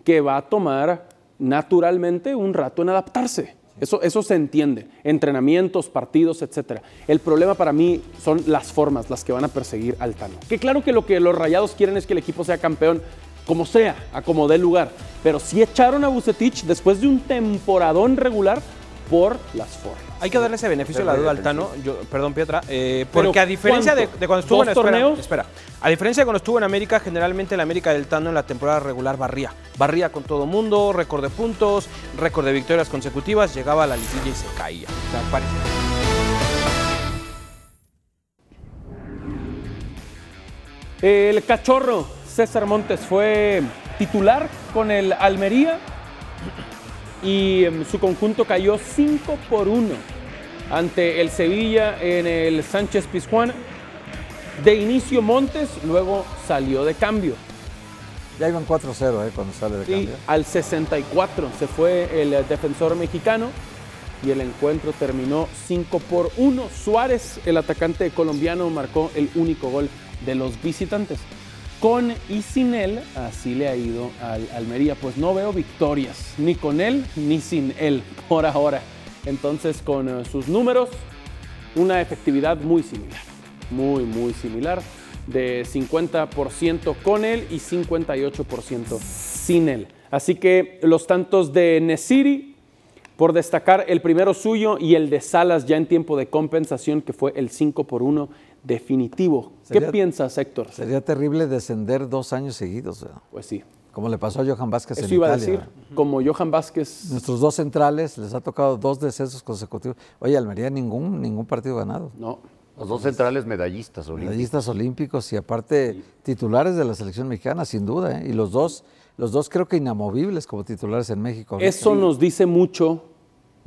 que va a tomar naturalmente un rato en adaptarse. Eso, eso se entiende. Entrenamientos, partidos, etc. El problema para mí son las formas las que van a perseguir al Tano. Que claro que lo que los rayados quieren es que el equipo sea campeón como sea, a como dé lugar. Pero sí echaron a Bucetich después de un temporadón regular por las formas. Hay que darle ese beneficio de la duda al. Tano, yo- perdón Pietra, eh, porque a diferencia de, cuando estuvo ¿Dos en espera, torneos? espera, a diferencia de cuando estuvo en América, generalmente el América del Tano en la temporada regular barría, barría con todo mundo, récord de puntos, récord de victorias consecutivas, llegaba a la liguilla y se caía. O sea, parece- El cachorro César Montes fue titular con el Almería y em, su conjunto cayó 5 por 1 ante el Sevilla en el Sánchez Pizjuán. De inicio Montes, luego salió de cambio. Ya iban 4-0 eh, cuando sale de Sí, cambio. al 64 se fue el eh, defensor mexicano y el encuentro terminó 5 por 1. Suárez, el atacante colombiano, marcó el único gol de los visitantes. Con y sin él, así le ha ido al Almería. Pues no veo victorias, ni con él ni sin él, por ahora. Entonces, con eh, sus números, una efectividad muy similar, muy, muy similar, de 50% con él y 58% sin él. Así que los tantos de Nesiri, por destacar el primero suyo y el de Salas ya en tiempo de compensación, que fue el 5 por 1 definitivo. ¿Qué piensas, Héctor? Sería terrible descender dos años seguidos, ¿verdad? Pues sí. como le pasó a Johan Vázquez Eso en iba a Italia, decir, ¿verdad? como Johan Vázquez. Nuestros dos centrales les ha tocado dos descensos consecutivos. Oye, Almería ningún, ningún partido ganado. No. Los dos centrales medallistas olímpicos. Medallistas olímpicos y aparte titulares de la selección mexicana, sin duda. ¿eh? Y los dos, los dos creo que inamovibles como titulares en México. Eso nos dice mucho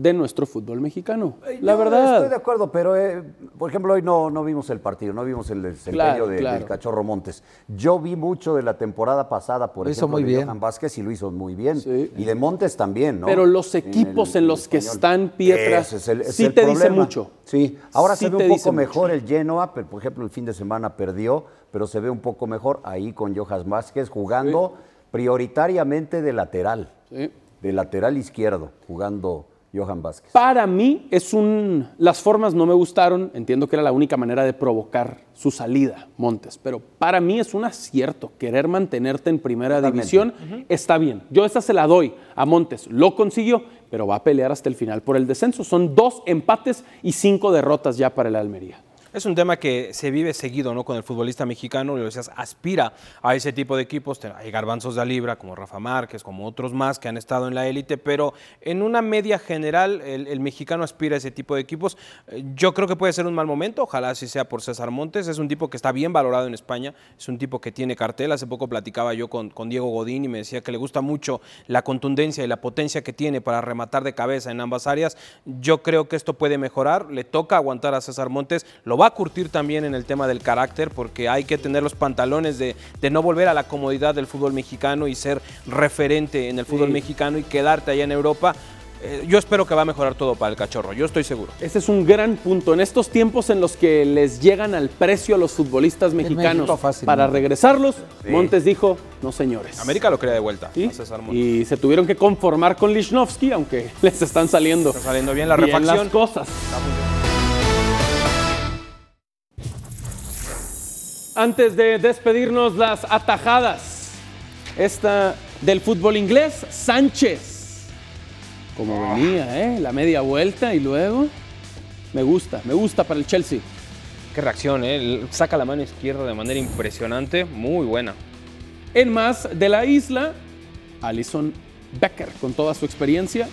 de nuestro fútbol mexicano. La No, verdad. Estoy de acuerdo, pero eh, por ejemplo hoy no, no vimos el partido, no vimos el desempeño Claro, de- claro. del Cachorro Montes. Yo vi mucho de la temporada pasada, por Lo hizo ejemplo, muy de bien. Johan Vázquez y lo hizo muy bien. Y de Montes también, ¿no? Pero los equipos en los que están, es el- es sí el te dice problema. mucho. Sí, ahora Sí se ve un dice poco mucho. mejor el Genoa, pero, por ejemplo el fin de semana perdió, pero se ve un poco mejor ahí con Johan Vázquez jugando prioritariamente de lateral, de lateral izquierdo, jugando Johan Vázquez. Para mí es un... Las formas no me gustaron, entiendo que era la única manera de provocar su salida, Montes, pero para mí es un acierto querer mantenerte en primera Totalmente. división, está bien. Yo esta se la doy a Montes, lo consiguió, pero va a pelear hasta el final por el descenso. Son dos empates y cinco derrotas ya para el Almería. Es un tema que se vive seguido ¿no? con el futbolista mexicano, lo decías, aspira a ese tipo de equipos. Hay garbanzos de libra como Rafa Márquez, como otros más que han estado en la élite, pero en una media general el, mexicano aspira a ese tipo de equipos. Eh, Yo creo que puede ser un mal momento, ojalá así sea por César Montes. Es un tipo que está bien valorado en España, es un tipo que tiene cartel. Hace poco platicaba yo con, con Diego Godín y me decía que le gusta mucho la contundencia y la potencia que tiene para rematar de cabeza en ambas áreas. Yo creo que esto puede mejorar, le toca aguantar a César Montes, lo va a curtir también en el tema del carácter porque hay que tener los pantalones de, de no volver a la comodidad del fútbol mexicano y ser referente en el fútbol Sí. mexicano y quedarte allá en Europa. Eh, yo espero que va a mejorar todo para el cachorro, yo estoy seguro. Ese es un gran punto. En estos tiempos en los que les llegan al precio a los futbolistas mexicanos para regresarlos, Sí. Montes dijo, no señores. América lo quería de vuelta ¿Sí? a César Montes. Y se tuvieron que conformar con Lichnowsky, aunque les están saliendo, Está saliendo bien la bien refacción. las cosas. Antes de despedirnos, las atajadas. Esta del fútbol inglés, Sánchez. Como venía, ¿eh? La media vuelta y luego. Me gusta, me gusta para el Chelsea. Qué reacción, ¿eh? Saca la mano izquierda de manera impresionante, muy buena. En más de la isla, Alison Becker, con toda su experiencia.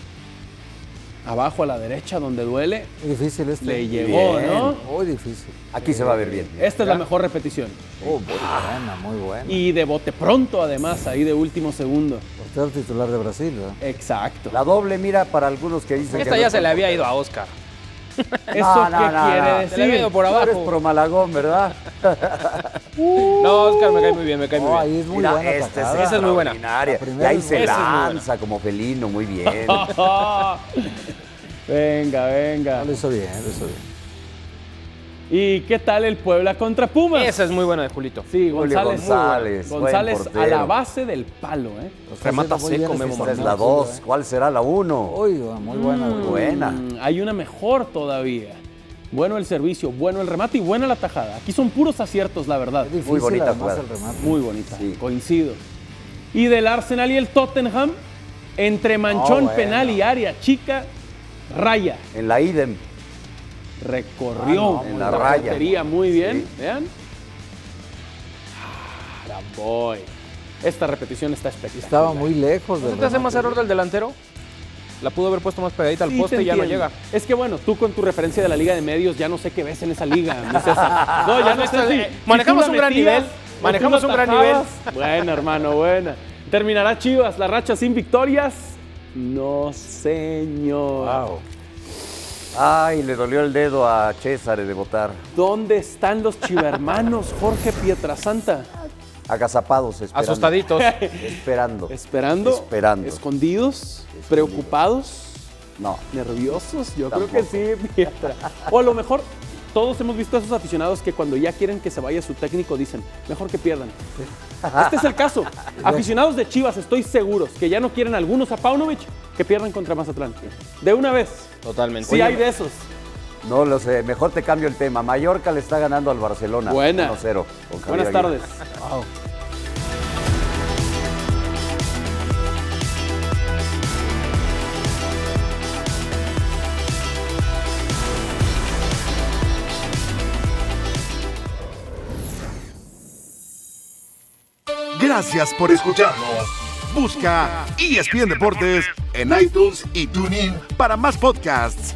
Abajo a la derecha, donde duele. Muy difícil este. Le llegó, Bien. ¿no? Muy difícil. Aquí se va a ver bien. Esta es la mejor repetición. Oh, muy buena, muy buena. Y de bote pronto, además, ahí de último segundo. Portero titular de Brasil, ¿verdad? Exacto. La doble, mira, para algunos que dicen Esta que ya no- se le había ido a Oscar. ¿Eso qué quiere Se le había decir? ido por Tú eres abajo. pro Malagón, ¿verdad? No, Oscar me cae muy bien, me cae muy bien. ahí es muy Mira, buena esta. Esa es muy buena. Y ahí se lanza como felino, muy bien. venga, venga. No, lo hizo bien, lo hizo bien. ¿Y qué tal el Puebla contra Pumas? Esa es muy buena de Julito. Sí, Julio González. González, González a la base del palo, ¿eh? Remata seco, Memo esta es la 2. ¿Cuál será la 1? Uy, muy buena. Muy buena. Mm, hay una mejor todavía. Bueno el servicio, bueno el remate y buena la tajada. Aquí son puros aciertos, la verdad. Es difícil, Muy bonita además, el remate. Muy bonita, Sí. coincido. Y del Arsenal y el Tottenham, entre manchón, bueno. penal y área chica, raya. En la idem. Recorrió Ah, no, en la la raya. portería muy bien. Sí. Vean. Ah, boy. Esta repetición está espectacular. Estaba muy lejos ¿No del te hace más error del delantero? La pudo haber puesto más pegadita al Sí, poste te y ya no llega. Es que bueno, tú con tu referencia de la Liga de Medios ya no sé qué ves en esa liga, mi César. No, ya no sé si, Eh, manejamos si un gran metías nivel, manejamos un gran atajabas. Buena, hermano, buena. ¿Terminará Chivas la racha sin victorias? No, señor. Ay, le dolió el dedo a César de votar. ¿Dónde están los chivermanos, Jorge Pietrasanta? Agazapados, esperando. Asustaditos. Esperando. ¿Esperando? Esperando. ¿Escondidos? ¿Preocupados? No. ¿Nerviosos? Yo Tampoco. creo que sí, Pietra. O a lo mejor todos hemos visto a esos aficionados que cuando ya quieren que se vaya su técnico dicen, mejor que pierdan. Este es el caso. Aficionados de Chivas, estoy seguros que ya no quieren algunos a Paunovic que pierdan contra Mazatlán. De una vez. Totalmente. Sí hay de esos. No lo sé. Mejor te cambio el tema. Mallorca le está ganando al Barcelona. Buena. 1-0. con Javier Buenas Aguirre. tardes. Gracias por escucharnos. Busca ESPN Deportes en iTunes y TuneIn para más podcasts.